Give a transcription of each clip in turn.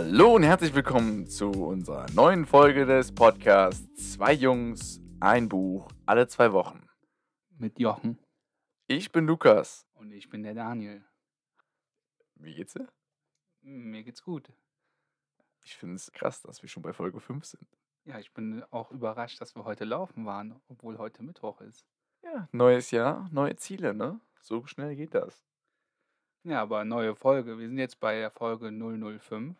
Hallo und herzlich willkommen zu unserer neuen Folge des Podcasts Zwei Jungs, ein Buch, alle zwei Wochen. Mit Jochen. Ich bin Lukas. Und ich bin der Daniel. Wie geht's dir? Mir geht's gut. Ich finde es krass, dass wir schon bei Folge 5 sind. Ja, ich bin auch überrascht, dass wir heute laufen waren, obwohl heute Mittwoch ist. Ja, neues Jahr, neue Ziele, ne? So schnell geht das. Ja, aber neue Folge. Wir sind jetzt bei der Folge 005.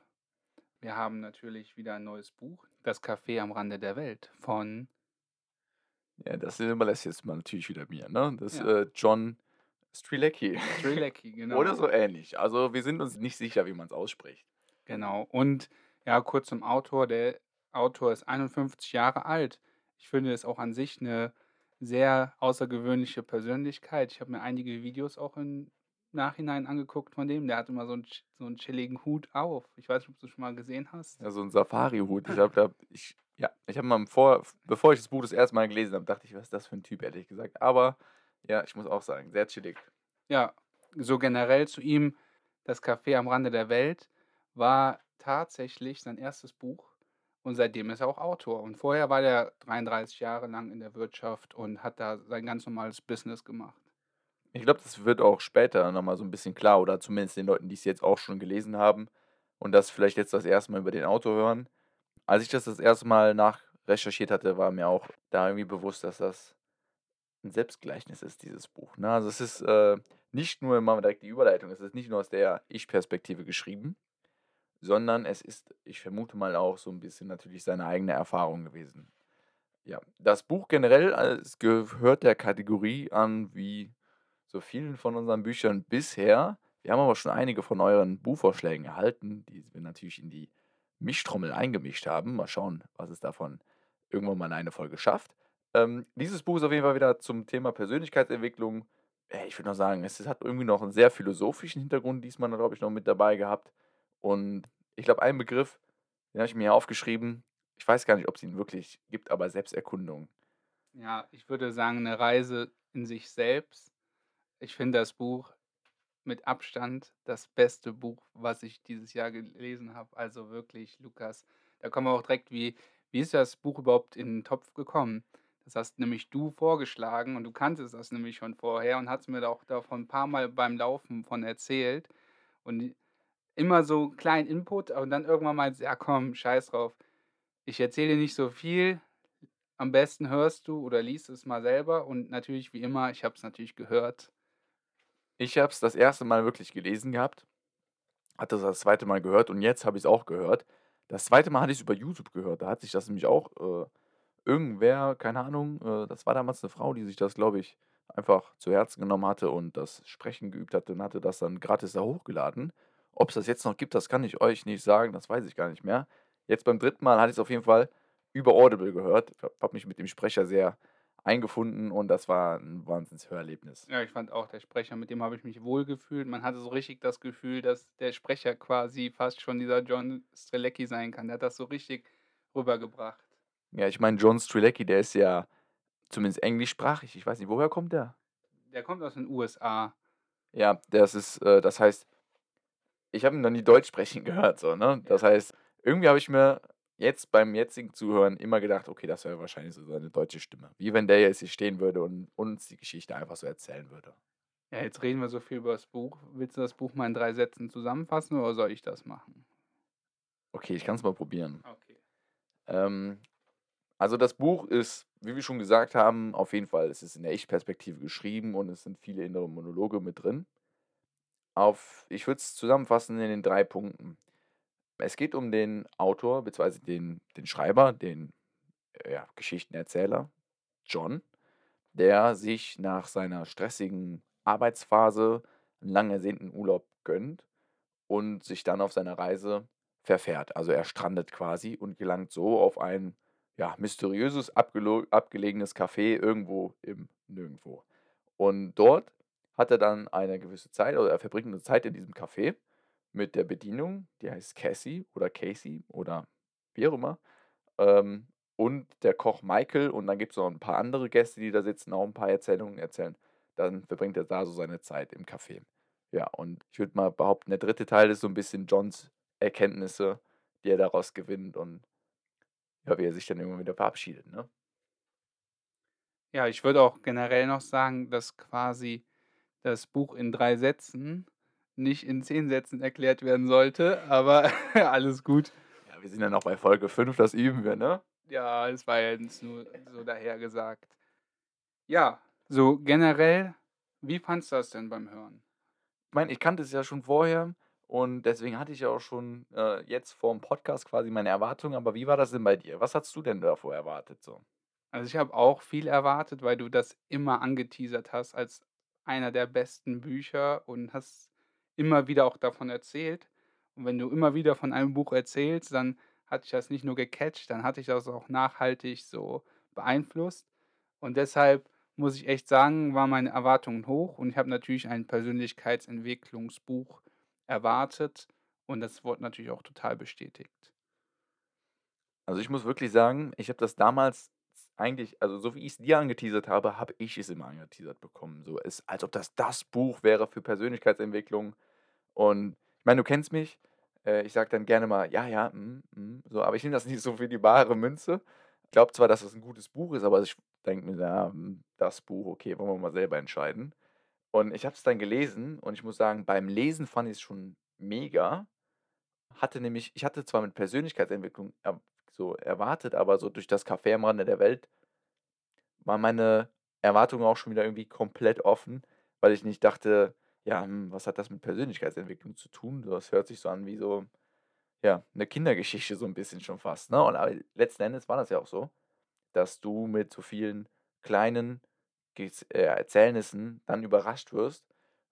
Wir haben natürlich wieder ein neues Buch, Das Café am Rande der Welt von, Ja, das überlässt jetzt mal natürlich wieder mir, ne? Das Ja. äh, John Strilecki. Strilecki, genau. Oder so ähnlich. Also wir sind uns nicht sicher, wie man es ausspricht. Genau. Und ja, kurz zum Autor. Der Autor ist 51 Jahre alt. Ich finde es auch an sich eine sehr außergewöhnliche Persönlichkeit. Ich habe mir einige Videos auch im Nachhinein angeguckt von dem. Der hat immer so einen, so einen chilligen Hut auf. Ich weiß nicht, ob du es schon mal gesehen hast. Ja, so ein Safari-Hut. Ich habe da, ich, ja, ich habe mal vor, bevor ich das Buch das erste Mal gelesen habe, dachte ich, was ist das für ein Typ, ehrlich gesagt. Aber ja, ich muss auch sagen, sehr chillig. Ja, so generell zu ihm, Das Café am Rande der Welt war tatsächlich sein erstes Buch und seitdem ist er auch Autor. Und vorher war er 33 Jahre lang in der Wirtschaft und hat da sein ganz normales Business gemacht. Ich glaube, das wird auch später nochmal so ein bisschen klar, oder zumindest den Leuten, die es jetzt auch schon gelesen haben und das vielleicht jetzt das erste Mal über den Autor hören. Als ich das das erste Mal nachrecherchiert hatte, war mir auch da irgendwie bewusst, dass das ein Selbstgleichnis ist, dieses Buch. Ne? Also es ist äh, nicht nur, machen wir direkt die Überleitung, es ist nicht nur aus der Ich-Perspektive geschrieben, sondern es ist, ich vermute mal auch so ein bisschen natürlich seine eigene Erfahrung gewesen. Ja, das Buch generell, äh, gehört der Kategorie an, wie so vielen von unseren Büchern bisher. Wir haben aber schon einige von euren Buchvorschlägen erhalten, die wir natürlich in die Mischtrommel eingemischt haben. Mal schauen, was es davon irgendwann mal in eine Folge schafft. Ähm, dieses Buch ist auf jeden Fall wieder zum Thema Persönlichkeitsentwicklung. Äh, Ich würde noch sagen, es hat irgendwie noch einen sehr philosophischen Hintergrund diesmal, glaube ich, noch mit dabei gehabt. Und ich glaube, ein Begriff, den habe ich mir hier aufgeschrieben. Ich weiß gar nicht, ob es ihn wirklich gibt, aber Selbsterkundung. Ja, ich würde sagen, eine Reise in sich selbst. Ich finde das Buch mit Abstand das beste Buch, was ich dieses Jahr gelesen habe. Also wirklich, Lukas, da kommen wir auch direkt, wie, wie ist das Buch überhaupt in den Topf gekommen? Das hast nämlich du vorgeschlagen und du kanntest das nämlich schon vorher und hast mir auch davon ein paar Mal beim Laufen von erzählt. Und immer so kleinen Input und dann irgendwann mal, ja komm, scheiß drauf. Ich erzähle dir nicht so viel. Am besten hörst du oder liest es mal selber und natürlich wie immer, ich habe es natürlich gehört. Ich habe es das erste Mal wirklich gelesen gehabt, hatte es das zweite Mal gehört und jetzt habe ich es auch gehört. Das zweite Mal hatte ich es über YouTube gehört. Da hat sich das nämlich auch äh, irgendwer, keine Ahnung, äh, das war damals eine Frau, die sich das, glaube ich, einfach zu Herzen genommen hatte und das Sprechen geübt hatte und hatte das dann gratis da hochgeladen. Ob es das jetzt noch gibt, das kann ich euch nicht sagen, das weiß ich gar nicht mehr. Jetzt beim dritten Mal hatte ich es auf jeden Fall über Audible gehört. Ich habe mich mit dem Sprecher sehr eingefunden und das war ein Wahnsinns-Hörerlebnis. Ja, ich fand auch der Sprecher, mit dem habe ich mich wohl gefühlt. Man hatte so richtig das Gefühl, dass der Sprecher quasi fast schon dieser John Strelecki sein kann. Der hat das so richtig rübergebracht. Ja, ich meine, John Strilecki, der ist ja zumindest englischsprachig. Ich weiß nicht, woher kommt der? Der kommt aus den USA. Ja, das ist, äh, das heißt, ich habe ihn noch nie Deutsch sprechen gehört, so, ne? Das heißt, irgendwie habe ich mir jetzt beim jetzigen Zuhören immer gedacht, okay, das wäre wahrscheinlich so seine deutsche Stimme. Wie wenn der jetzt hier stehen würde und uns die Geschichte einfach so erzählen würde. Ja, jetzt reden wir so viel über das Buch. Willst du das Buch mal in drei Sätzen zusammenfassen oder soll ich das machen? Okay, ich kann es mal probieren. Okay. Ähm, also das Buch ist, wie wir schon gesagt haben, auf jeden Fall, es ist in der Ich-Perspektive geschrieben und es sind viele innere Monologe mit drin. Auf, ich würde es zusammenfassen in den drei Punkten. Es geht um den Autor, beziehungsweise den, den Schreiber, den äh, ja, Geschichtenerzähler, John, der sich nach seiner stressigen Arbeitsphase einen lang ersehnten Urlaub gönnt und sich dann auf seiner Reise verfährt. Also er strandet quasi und gelangt so auf ein ja, mysteriöses, abgelegenes Café irgendwo im Nirgendwo. Und dort hat er dann eine gewisse Zeit, oder er verbringt eine Zeit in diesem Café mit der Bedienung, die heißt Cassie oder Casey oder wie auch immer. Ähm, und der Koch Michael und dann gibt es noch ein paar andere Gäste, die da sitzen, auch ein paar Erzählungen erzählen. Dann verbringt er da so seine Zeit im Café. Ja, und ich würde mal behaupten, der dritte Teil ist so ein bisschen Johns Erkenntnisse die er daraus gewinnt und ja, wie er sich dann irgendwann wieder verabschiedet, ne? Ja, ich würde auch generell noch sagen, dass quasi das Buch in 3 Sätzen nicht in 10 Sätzen erklärt werden sollte, aber alles gut. Ja, wir sind ja noch bei Folge 5, das üben wir, ne? Ja, das war ja jetzt nur so dahergesagt. Ja, so generell, wie fandst du das denn beim Hören? Ich meine, ich kannte es ja schon vorher und deswegen hatte ich ja auch schon, äh, jetzt vorm Podcast quasi meine Erwartungen, aber wie war das denn bei dir? Was hattest du denn davor erwartet so? Also, ich habe auch viel erwartet, weil du das immer angeteasert hast als einer der besten Bücher und hast immer wieder auch davon erzählt. Und wenn du immer wieder von einem Buch erzählst, dann hat dich das nicht nur gecatcht, dann hat dich das auch nachhaltig so beeinflusst. Und deshalb muss ich echt sagen, waren meine Erwartungen hoch und ich habe natürlich ein Persönlichkeitsentwicklungsbuch erwartet und das wurde natürlich auch total bestätigt. Also, ich muss wirklich sagen, ich habe das damals eigentlich also, so wie ich's dir angeteasert habe, habe ich es immer angeteasert bekommen. So, es als ob das das Buch wäre für Persönlichkeitsentwicklung. Und ich meine, du kennst mich, äh, ich sage dann gerne mal: „Ja, ja, mhm, mhm“, so, aber ich nehme das nicht so für die bare Münze. Ich glaube zwar, dass es 'n gutes Buch ist, aber ich denke mir „Ja, hm, das Buch, okay, wollen wir mal selber entscheiden.“ Und ich habe es dann gelesen und ich muss sagen, beim Lesen fand ich's schon mega. Hatte nämlich ich hatte zwar mit Persönlichkeitsentwicklung er so erwartet, aber so durch das Café am Rande der Welt waren meine Erwartungen auch schon wieder irgendwie komplett offen, weil ich nicht dachte: „Ja, hm, was hat das mit Persönlichkeitsentwicklung zu tun?“ So, das hört sich so an wie so, ja, 'ne Kindergeschichte so 'n bisschen schon fast, ne? Und aber letzten Endes war das ja auch so, dass du mit so vielen kleinen äh, Erzählnissen dann überrascht wirst.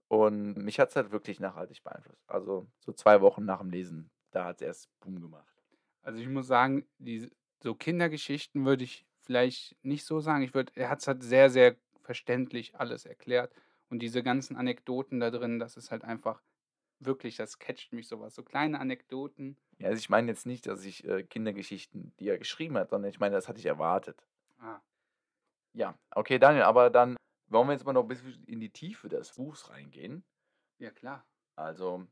Und mich hat's halt wirklich nachhaltig beeinflusst. Also, so 2 Wochen nach'm Lesen, da hat's erst Boom gemacht. Also, ich muss sagen, diese so Kindergeschichten würde ich vielleicht nicht so sagen. Ich würde er hat's halt sehr, sehr verständlich alles erklärt und diese ganzen Anekdoten da drin, das ist halt einfach wirklich das catcht mich so was. So kleine Anekdoten. Ja, also, ich meine jetzt nicht, dass ich, äh, Kindergeschichten die er geschrieben hat, sondern ich meine, das hatte ich erwartet. Ah. Ja, okay, Daniel, aber dann wollen wir jetzt mal noch 'n bisschen in die Tiefe des Buchs reingehen. Ja, klar. Also,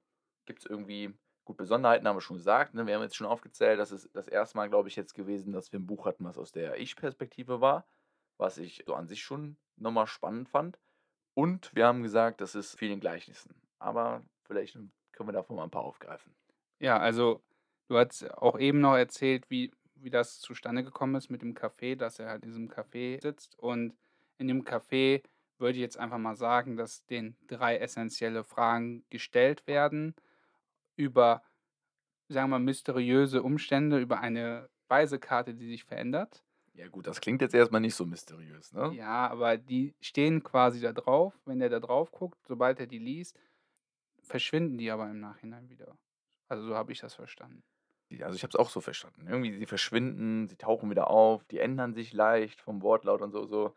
gibt's irgendwie gut, Besonderheiten haben wir schon gesagt, ne? Wir haben jetzt schon aufgezählt, das ist das 1. Mal, glaube ich, jetzt gewesen, dass wir 'n Buch hatten, was aus der Ich-Perspektive war, was ich so an sich schon noch mal spannend fand. Und wir haben gesagt, das ist viel in Gleichnissen. Aber vielleicht, können wir davon mal 'n paar aufgreifen. Ja, also, du hattest auch eben noch erzählt, wie wie das zustande gekommen ist mit dem Café, dass er halt in diesem Café sitzt. Und in dem Café würde ich jetzt einfach mal sagen, dass denen 3 essenzielle Fragen gestellt werden über, sagen wir, mysteriöse Umstände, über eine Speisekarte, die sich verändert. Ja gut, das klingt jetzt erst mal nicht so mysteriös, ne? Ja, aber die stehen quasi da drauf. Wenn der da drauf guckt, sobald er die liest, verschwinden die aber im Nachhinein wieder. Also, so habe ich das verstanden. Also, ich habe es auch so verstanden. Irgendwie, sie verschwinden, sie tauchen wieder auf, die ändern sich leicht vom Wortlaut und so so.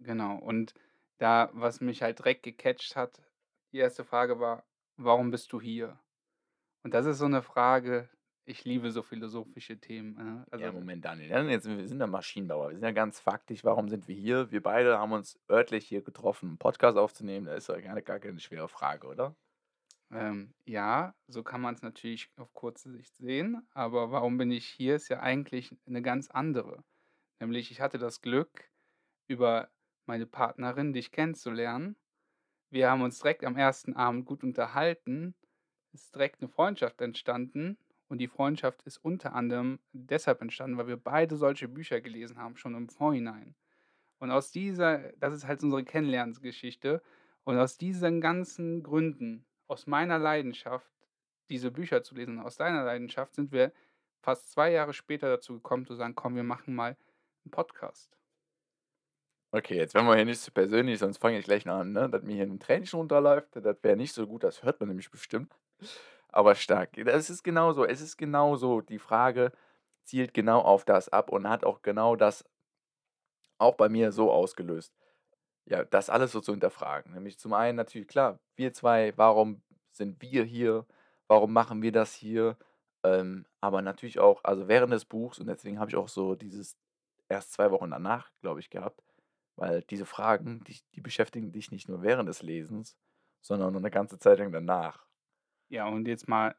Genau. Und da was mich halt direkt gecatcht hat, die 1. Frage war: „Warum bist du hier?“ Und das ist so 'ne Frage ich liebe so philosophische Themen, ne? Ja, Also Moment, Daniel? Jetzt wir sind ja Maschinenbauer. Wir sind ja ganz faktisch. Warum sind wir hier? Wir beide haben uns örtlich hier getroffen, 'n Podcast aufzunehmen. Da ist doch gar gar keine schwere Frage, oder? Ähm, ja, so kann man's natürlich auf kurze Sicht sehen, aber warum bin ich hier, ist ja eigentlich 'ne ganz andere. Nämlich, ich hatte das Glück, über meine Partnerin dich kennenzulernen. Wir haben uns direkt am 1. Abend gut unterhalten, ist direkt 'ne Freundschaft entstanden und die Freundschaft ist unter anderem deshalb entstanden, weil wir beide solche Bücher gelesen haben, schon im Vorhinein. Und aus dieser das ist halt unsere Kennenlernensgeschichte. Und aus diesen ganzen Gründen, aus meiner Leidenschaft, diese Bücher zu lesen, aus deiner Leidenschaft, sind wir fast 2 Jahre später dazu gekommen zu sagen: „Komm, wir machen mal 'n Podcast.“ Okay, jetzt werden wir hier nicht zu persönlich, sonst fange ich gleich noch an, ne, dass mir hier 'n Tränchen runterläuft. Das wäre nicht so gut, das hört man nämlich bestimmt. Aber stark. Das ist genauso. Es ist genauso. Die Frage zielt genau auf das ab und hat auch genau das auch bei mir so ausgelöst. Ja, das alles so zu hinterfragen. Nämlich zum einen natürlich klar, wir 2, warum sind wir hier? Warum machen wir das hier? Ähm, aber natürlich auch also, während des Buchs und deswegen habe ich auch so dieses erst 2 Wochen danach, glaube ich, gehabt, weil diese Fragen, die die beschäftigen dich nicht nur während des Lesens, sondern noch 'ne ganze Zeit lang danach. Ja, und jetzt mal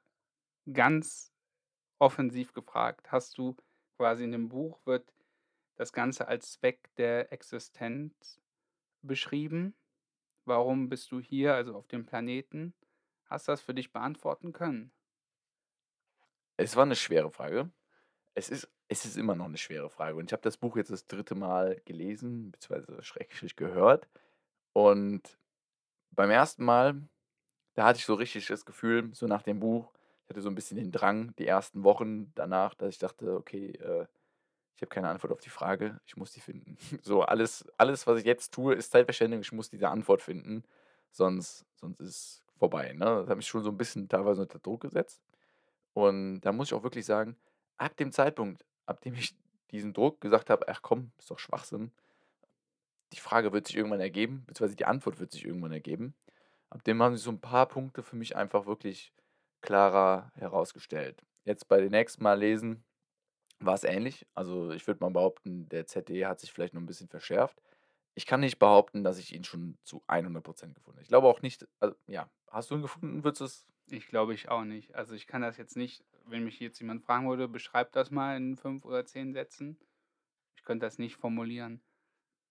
ganz offensiv gefragt: Hast du quasi in dem Buch wird das Ganze als Zweck der Existenz beschrieben. Warum bist du hier, also auf dem Planeten? Hast du das für dich beantworten können? Es war 'ne schwere Frage. Es ist es ist immer noch 'ne schwere Frage und ich habe das Buch jetzt das 3. Mal gelesen, beziehungsweise Schrägstrich gehört. Und beim 1. Mal, da hatte ich so richtig das Gefühl, so nach dem Buch ich hatte so 'n bisschen den Drang, die ersten Wochen danach, dass ich dachte: „Okay, äh, ich habe keine Antwort auf die Frage, ich muss die finden.“ So alles alles, was ich jetzt tue, ist Zeitverschwendung. Ich muss diese Antwort finden, sonst sonst ist vorbei, ne? Das hat mich schon so 'n bisschen teilweise unter Druck gesetzt. Und da muss ich auch wirklich sagen, ab dem Zeitpunkt, ab dem ich diesen Druck gesagt habe: „Ach komm, ist doch Schwachsinn. Die Frage wird sich irgendwann ergeben, beziehungsweise die Antwort wird sich irgendwann ergeben.“ Ab dem haben sich so 'n paar Punkte für mich einfach wirklich klarer herausgestellt. Jetzt bei den nächsten Mal lesen war's ähnlich. Also, ich würde mal behaupten, der ZDE hat sich vielleicht noch 'n bisschen verschärft. Ich kann nicht behaupten, dass ich ihn schon zu 100 % gefunden habe. Ich glaube auch nicht also, ja. Hast du ihn gefunden? Würdest du's Ich glaube ich auch nicht. Also, ich kann das jetzt nicht wenn mich jetzt jemand fragen würde: „Beschreib das mal in 5 oder 10 Sätzen.“ Ich könnte das nicht formulieren.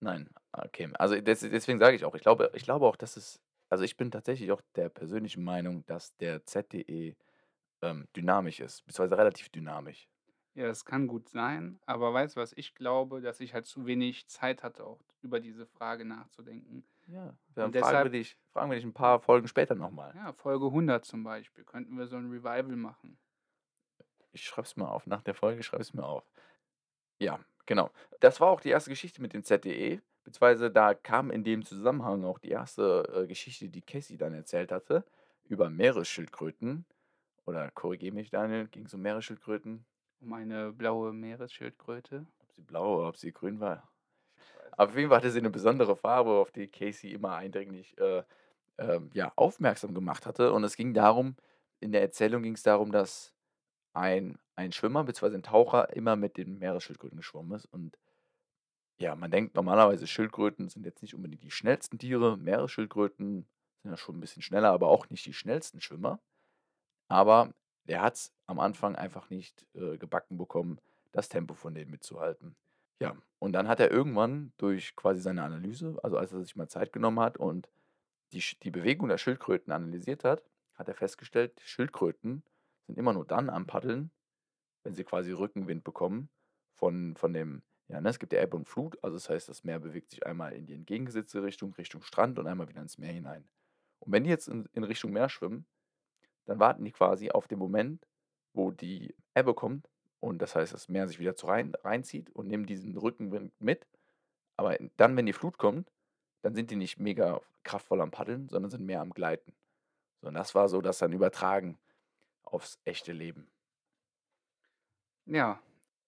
Nein, okay. Also, des deswegen sage ich auch, ich glaube ich glaube auch, dass es also, ich bin tatsächlich auch der persönlichen Meinung, dass der ZDE, ähm, dynamisch ist, beziehungsweise relativ dynamisch. Ja, das kann gut sein, aber weißt du, was ich glaube? Dass ich halt zu wenig Zeit hatte, auch über diese Frage nachzudenken. Ja, dann Und fragen wir deshalb dich fragen wir dich 'n paar Folgen später noch mal. Ja, Folge 100 zum Beispiel könnten wir so 'n Revival machen. Ich schreibe es mir auf. Nach der Folge schreibe ich's mir auf. Ja, genau. Das war auch die 1. Geschichte mit dem ZDE, beziehungsweise da kam in dem Zusammenhang auch die 1., äh, Geschichte, die Casey dann erzählt hatte über Meeresschildkröten. Oder korrigiere mich, Daniel, ging's um Meeresschildkröten? Um eine blaue Meeresschildkröte. Ob sie blau oder ob sie grün war? Auf jeden Fall hatte sie 'ne besondere Farbe, auf die Casey immer eindringlich, äh, ähm, ja, aufmerksam gemacht hatte. Und es ging darum in der Erzählung ging's darum, dass ein ein Schwimmer beziehungsweise 'n Taucher immer mit den Meeresschildkröten geschwommen ist. Und ja, man denkt normalerweise, Schildkröten sind jetzt nicht unbedingt die schnellsten Tiere. Meeresschildkröten sind ja schon 'n bisschen schneller, aber auch nicht die schnellsten Schwimmer. Aber der hat's am Anfang einfach nicht, äh, gebacken bekommen, das Tempo von denen mitzuhalten. Ja, und dann hat er irgendwann durch quasi seine Analyse also, als er sich mal Zeit genommen hat und die die Bewegung der Schildkröten analysiert hat, hat er festgestellt, Schildkröten sind immer nur dann am Paddeln, wenn sie quasi Rückenwind bekommen von von dem ja, ne, es gibt ja Ebbe und Flut, also, das heißt, das Meer bewegt sich einmal in die entgegengesetzte Richtung, Richtung Strand und einmal wieder ins Meer hinein. Und wenn die jetzt in in Richtung Meer schwimmen, dann warten die quasi auf den Moment, wo die Ebbe kommt und das heißt, das Meer sich wieder zu rein reinzieht und nehmen diesen Rückenwind mit. Aber dann, wenn die Flut kommt, dann sind die nicht mega kraftvoll am Paddeln, sondern sind mehr am Gleiten. So, und das war so das dann übertragen aufs echte Leben. Ja,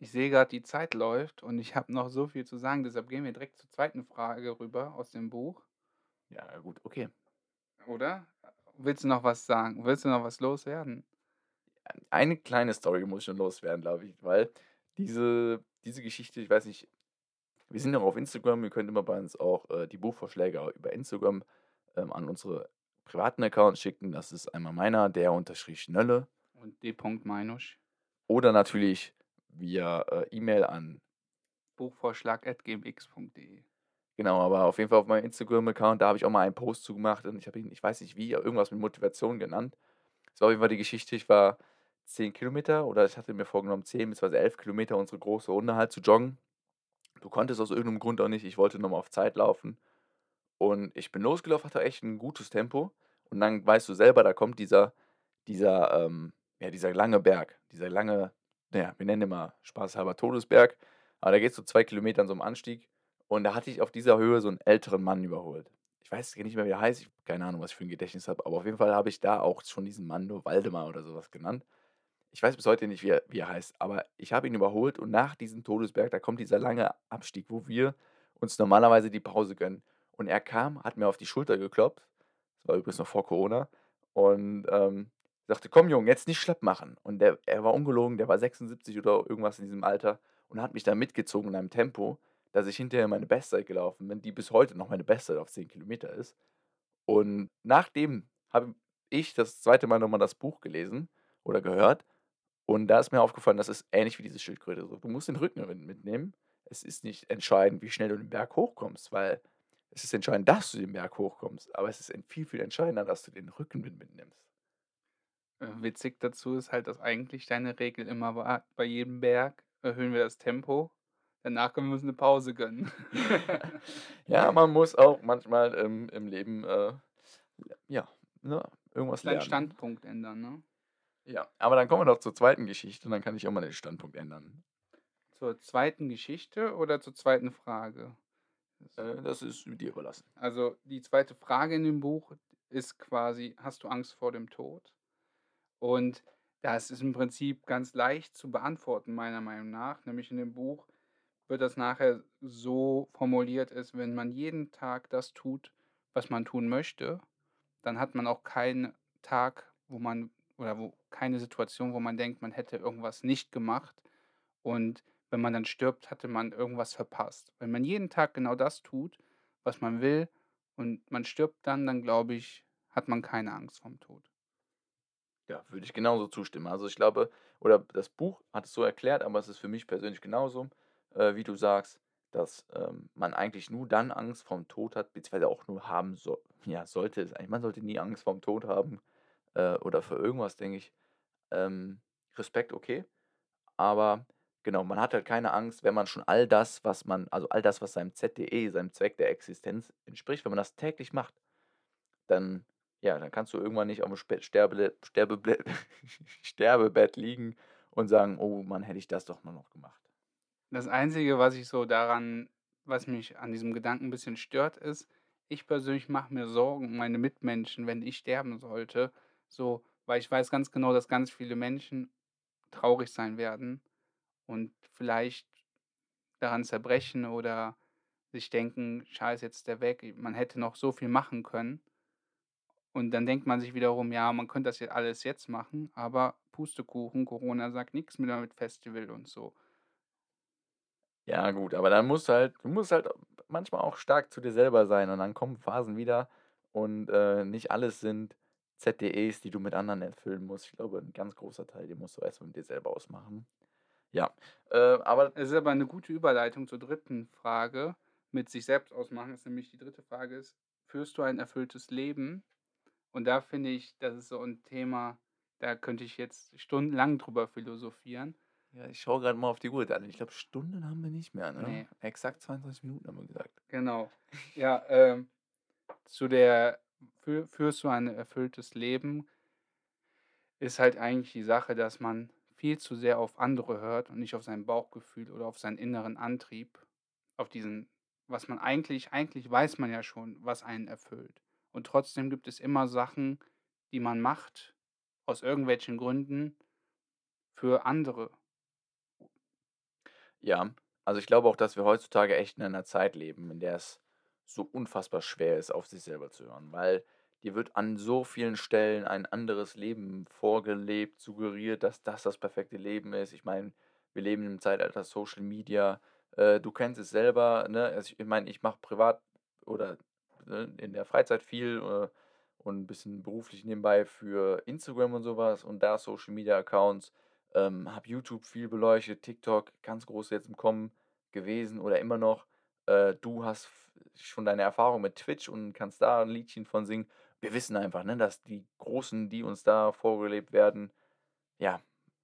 ich sehe grad, die Zeit läuft und ich habe noch so viel zu sagen, deshalb gehen wir direkt zur 2. Frage rüber aus dem Buch. Ja, gut, okay. Oder? Willst du noch was sagen? Willst du noch was loswerden? Eine kleine Story muss noch loswerden, glaube ich, weil diese diese Geschichte ich weiß nicht wir sind ja auch auf Instagram, ihr könnt immer bei uns auch, äh, die Buchvorschläge über Instagram, ähm, an unsere privaten Accounts schicken. Das ist einmal meiner, der Unterstrich Nölle. Und D. Meinusch. Oder natürlich via, äh, E-Mail an buchvorschlag@gmx.de. Genau, aber auf jeden Fall auf meinem Instagram-Account, da habe ich auch mal einen Post zu gemacht und ich habe ihn ich weiß nicht wie, irgendwas mit Motivation genannt. Das war auf jeden Fall die Geschichte, ich war 10 Kilometer oder ich hatte mir vorgenommen, 10 beziehungsweise 11 Kilometer unsere große Runde halt zu joggen. Du konntest aus irgend 'nem Grund auch nicht. Ich wollte noch mal auf Zeit laufen. Und ich bin losgelaufen, hatte echt 'n gutes Tempo. Und dann weißt du selber, da kommt dieser dieser, ähm ja, dieser lange Berg, dieser lange na ja, wir nennen ihn mal spaßeshalber Todesberg. Aber der geht so 2 Kilometer in so 'nem Anstieg. Und da hatte ich auf dieser Höhe so 'n älteren Mann überholt. Ich weiß nicht mehr, wie er heißt. Ich keine Ahnung, was ich für 'n Gedächtnis habe, aber auf jeden Fall habe ich da auch schon diesen Mann nur Waldemar oder so was genannt. Ich weiß bis heute nicht, wie er wie er heißt, aber ich habe ihn überholt und nach diesem Todesberg, da kommt dieser lange Abstieg, wo wir uns normalerweise die Pause gönnen. Und er kam, hat mir auf die Schulter geklopft. Das war übrigens noch vor Corona. Und, ähm, sagte: „Komm Junge, jetzt nicht schlapp machen.“ Und der er war ungelogen, der war 76 oder irgendwas in diesem Alter und hat mich da mitgezogen in einem Tempo, dass ich hinterher meine Bestzeit gelaufen bin, die bis heute noch meine Bestzeit auf 10 Kilometer ist. Und nachdem habe ich das 2. Mal noch mal das Buch gelesen oder gehört Und da ist mir aufgefallen, das ist ähnlich wie diese Schildkröte. Du musst den Rückenwind mitnehmen. Es ist nicht entscheidend, wie schnell du den Berg hochkommst, weil es ist entscheidend, dass du den Berg hochkommst, aber es ist viel, viel entscheidender, dass du den Rückenwind mitnimmst. Äh, witzig dazu ist halt, dass eigentlich deine Regel immer war, bei jedem Berg erhöhen wir das Tempo, danach können wir uns 'ne Pause gönnen. Ja, man muss auch manchmal, ähm, im Leben, äh, ja, ne, irgendwas Deinen lernen. Standpunkt ändern, ne? Ja, aber dann kommen wir doch zur zweiten Geschichte und dann kann ich auch mal den Standpunkt ändern. Zur zweiten Geschichte oder zur zweiten Frage? Äh, das ist dir überlassen. Also, die zweite Frage in dem Buch ist quasi: „Hast du Angst vor dem Tod?“ Und das ist im Prinzip ganz leicht zu beantworten, meiner Meinung nach. Nämlich in dem Buch wird das nachher so formuliert ist, wenn man jeden Tag das tut, was man tun möchte, dann hat man auch keinen Tag, wo man oder wo keine Situation, wo man denkt, man hätte irgendwas nicht gemacht. Und wenn man dann stirbt, hatte man irgendwas verpasst. Wenn man jeden Tag genau das tut, was man will und man stirbt dann, dann glaube ich, hat man keine Angst vorm Tod. Ja, würde ich genauso zustimmen. Also, ich glaube oder das Buch hat es so erklärt, aber es ist für mich persönlich genauso, äh, wie du sagst, dass, ähm, man eigentlich nur dann Angst vorm Tod hat, beziehungsweise auch nur haben so ja, sollte es eigentlich man sollte nie Angst vorm Tod haben, äh, oder für irgendwas, denke ich. Ähm, Respekt, okay, aber genau, man hat halt keine Angst, wenn man schon all das, was man also, all das, was seinem ZDE, seinem Zweck der Existenz entspricht, wenn man das täglich macht, dann ja, dann kannst du irgendwann nicht Spe Sterbele Sterbeblä Sterbebett liegen und sagen: „Oh Mann, hätte ich das doch nur noch gemacht.“ Das Einzige, was ich so daran was mich an diesem Gedanken 'n bisschen stört, ist, ich persönlich mache mir Sorgen um meine Mitmenschen, wenn ich sterben sollte, so, weil ich weiß ganz genau, dass ganz viele Menschen traurig sein werden und vielleicht daran zerbrechen oder sich denken: „Scheiße, jetzt der weg, man hätte noch so viel machen können.“ Und dann denkt man sich wiederum: „Ja, man könnte das ja alles jetzt machen“, aber Pustekuchen, Corona sagt nix mehr mit Festival und so. Ja gut, aber dann musst du halt du musst halt manchmal auch stark zu dir selber sein und dann kommen Phasen wieder und, äh, nicht alles sind ZDEs, die du mit anderen erfüllen musst. Ich glaube, 'n ganz großer Teil, den musst du erst mal mit dir selber ausmachen. Ja, äh, aber Es ist aber 'ne gute Überleitung zur dritten Frage. Mit sich selbst ausmachen ist nämlich die dritte Frage ist: „Führst du ein erfülltes Leben?“ Und da finde ich, das ist so 'n Thema, da könnte ich jetzt stundenlang drüber philosophieren. Ja, ich schaue grad mal auf die Uhr, Daniel. Ich glaube, Stunden haben wir nicht mehr, ne? Ne. Exakt 32 Minuten haben wir gesagt. Genau. Ja, ähm, zu der führ führst du ein erfülltes Leben ist halt eigentlich die Sache, dass man viel zu sehr auf andere hört und nicht auf sein Bauchgefühl oder auf seinen inneren Antrieb, auf diesen was man eigentlich eigentlich weiß man ja schon, was einen erfüllt. Und trotzdem gibt es immer Sachen, die man macht aus irgendwelchen Gründen für andere. Ja, also, ich glaube auch, dass wir heutzutage echt in einer Zeit leben, in der es so unfassbar schwer ist, auf sich selber zu hören, weil dir wird an so vielen Stellen ein anderes Leben vorgelebt, suggeriert, dass das das perfekte Leben ist. Ich meine, wir leben im Zeitalter Social Media. Äh, du kennst es selber, ne? Also, ich meine, ich mache privat oder, in der Freizeit viel, äh, und 'n bisschen beruflich nebenbei für Instagram und so was und da Social Media Accounts, ähm, habe YouTube viel beleuchtet, TikTok ganz groß jetzt im Kommen gewesen oder immer noch. Äh, du hast schon deine Erfahrung mit Twitch und kannst da 'n Liedchen von singen. Wir wissen einfach, ne, dass die Großen, die uns da vorgelebt werden ja,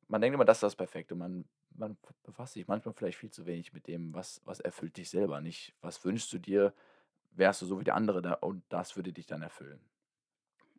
man denkt immer, das ist das Perfekte. Man man befasst sich manchmal vielleicht viel zu wenig mit dem, was was erfüllt dich selber, nicht was wünschst du dir, wärst du so wie der andere da und das würde dich dann erfüllen.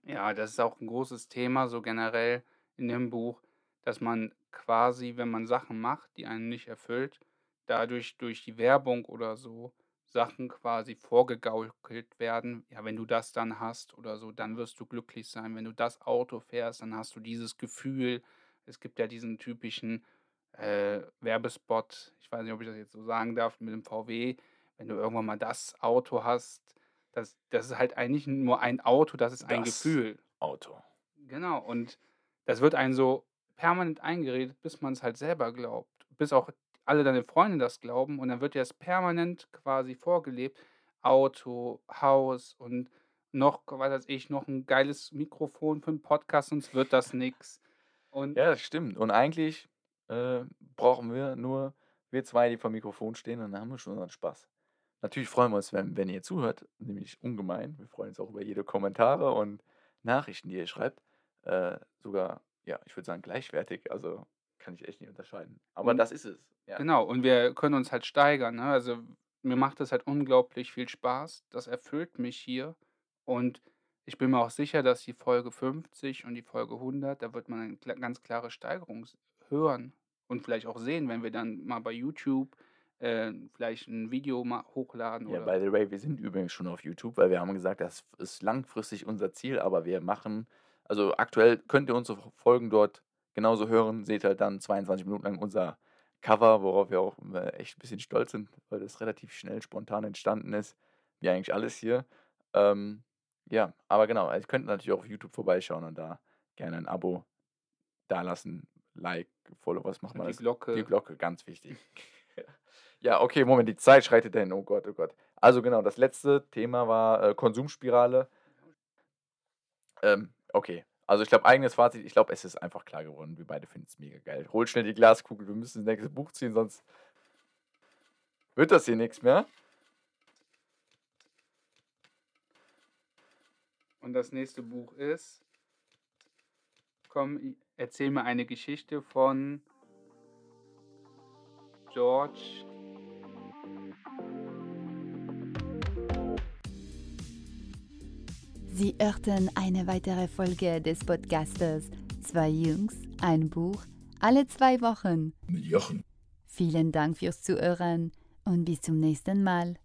Ja, das ist auch 'n großes Thema so generell in dem Buch, dass man quasi, wenn man Sachen macht, die einen nicht erfüllt, dadurch durch die Werbung oder so Sachen quasi vorgegaukelt werden. Ja, wenn du das dann hast oder so, dann wirst du glücklich sein. Wenn du das Auto fährst, dann hast du dieses Gefühl. Es gibt ja diesen typischen, äh, Werbespot, ich weiß nicht, ob ich das jetzt so sagen darf, mit dem VW. Wenn du irgendwann mal das Auto hast, das das ist halt eigentlich nur ein Auto, das ist ein Das Gefühl. Auto. Genau, und das wird einem so permanent eingeredet, bis man's halt selber glaubt, bis auch alle deine Freunde das glauben und dann wird dir das permanent quasi vorgelebt. Auto, Haus und noch, was weiß ich, noch 'n geiles Mikrofon für 'n Podcast, sonst wird das nix. Und Ja, das stimmt. Und eigentlich äh, brauchen wir nur wir zwei, die vor dem Mikrofon stehen, und dann haben wir schon unseren Spaß. Natürlich freuen wir uns, wenn, wenn ihr zuhört, nämlich ungemein. Wir freuen uns auch über jede Kommentare und Nachrichten, die ihr schreibt. Äh, sogar, ja, ich würde sagen, gleichwertig. Also kann ich echt nicht unterscheiden. Aber Und das ist es. Ja. Genau, und wir können uns halt steigern, ne? Also, mir macht das halt unglaublich viel Spaß. Das erfüllt mich hier und ich bin mir auch sicher, dass die Folge 50 und die Folge 100, da wird man eine ganz klare Steigerung hören und vielleicht auch sehen, wenn wir dann mal bei YouTube, äh, vielleicht ein Video hochladen Ja, by the way, wir sind übrigens schon auf YouTube, weil wir haben gesagt, das ist langfristig unser Ziel, aber wir machen, also aktuell könnt ihr unsere Folgen dort genauso hören, seht halt dann 22 Minuten lang unser Cover, worauf wir auch äh, echt ein bisschen stolz sind, weil das relativ schnell spontan entstanden ist, wie eigentlich alles hier. Ähm, ja, aber genau, also ihr könnt natürlich auch auf YouTube vorbeischauen und da gerne ein Abo dalassen, Like, Follow, was macht man die das? Die Glocke. Glocke, ganz wichtig. Ja, okay, Moment, die Zeit schreitet dahin. Oh Gott, oh Gott. Also genau, das letzte Thema war äh, Konsumspirale. Ähm, okay, also ich glaube, eigenes Fazit, ich glaube, es ist einfach klar geworden. Wir beide finden es mega geil. Holt schnell die Glaskugel, wir müssen das nächste Buch ziehen, sonst wird das hier nichts mehr. Und das nächste Buch ist komm, erzähl mir eine Geschichte von George Sie hörten eine weitere Folge des Podcasters Zwei Jungs, ein Buch, alle zwei Wochen. mit Jochen. Vielen Dank fürs Zuhören und bis zum nächsten Mal.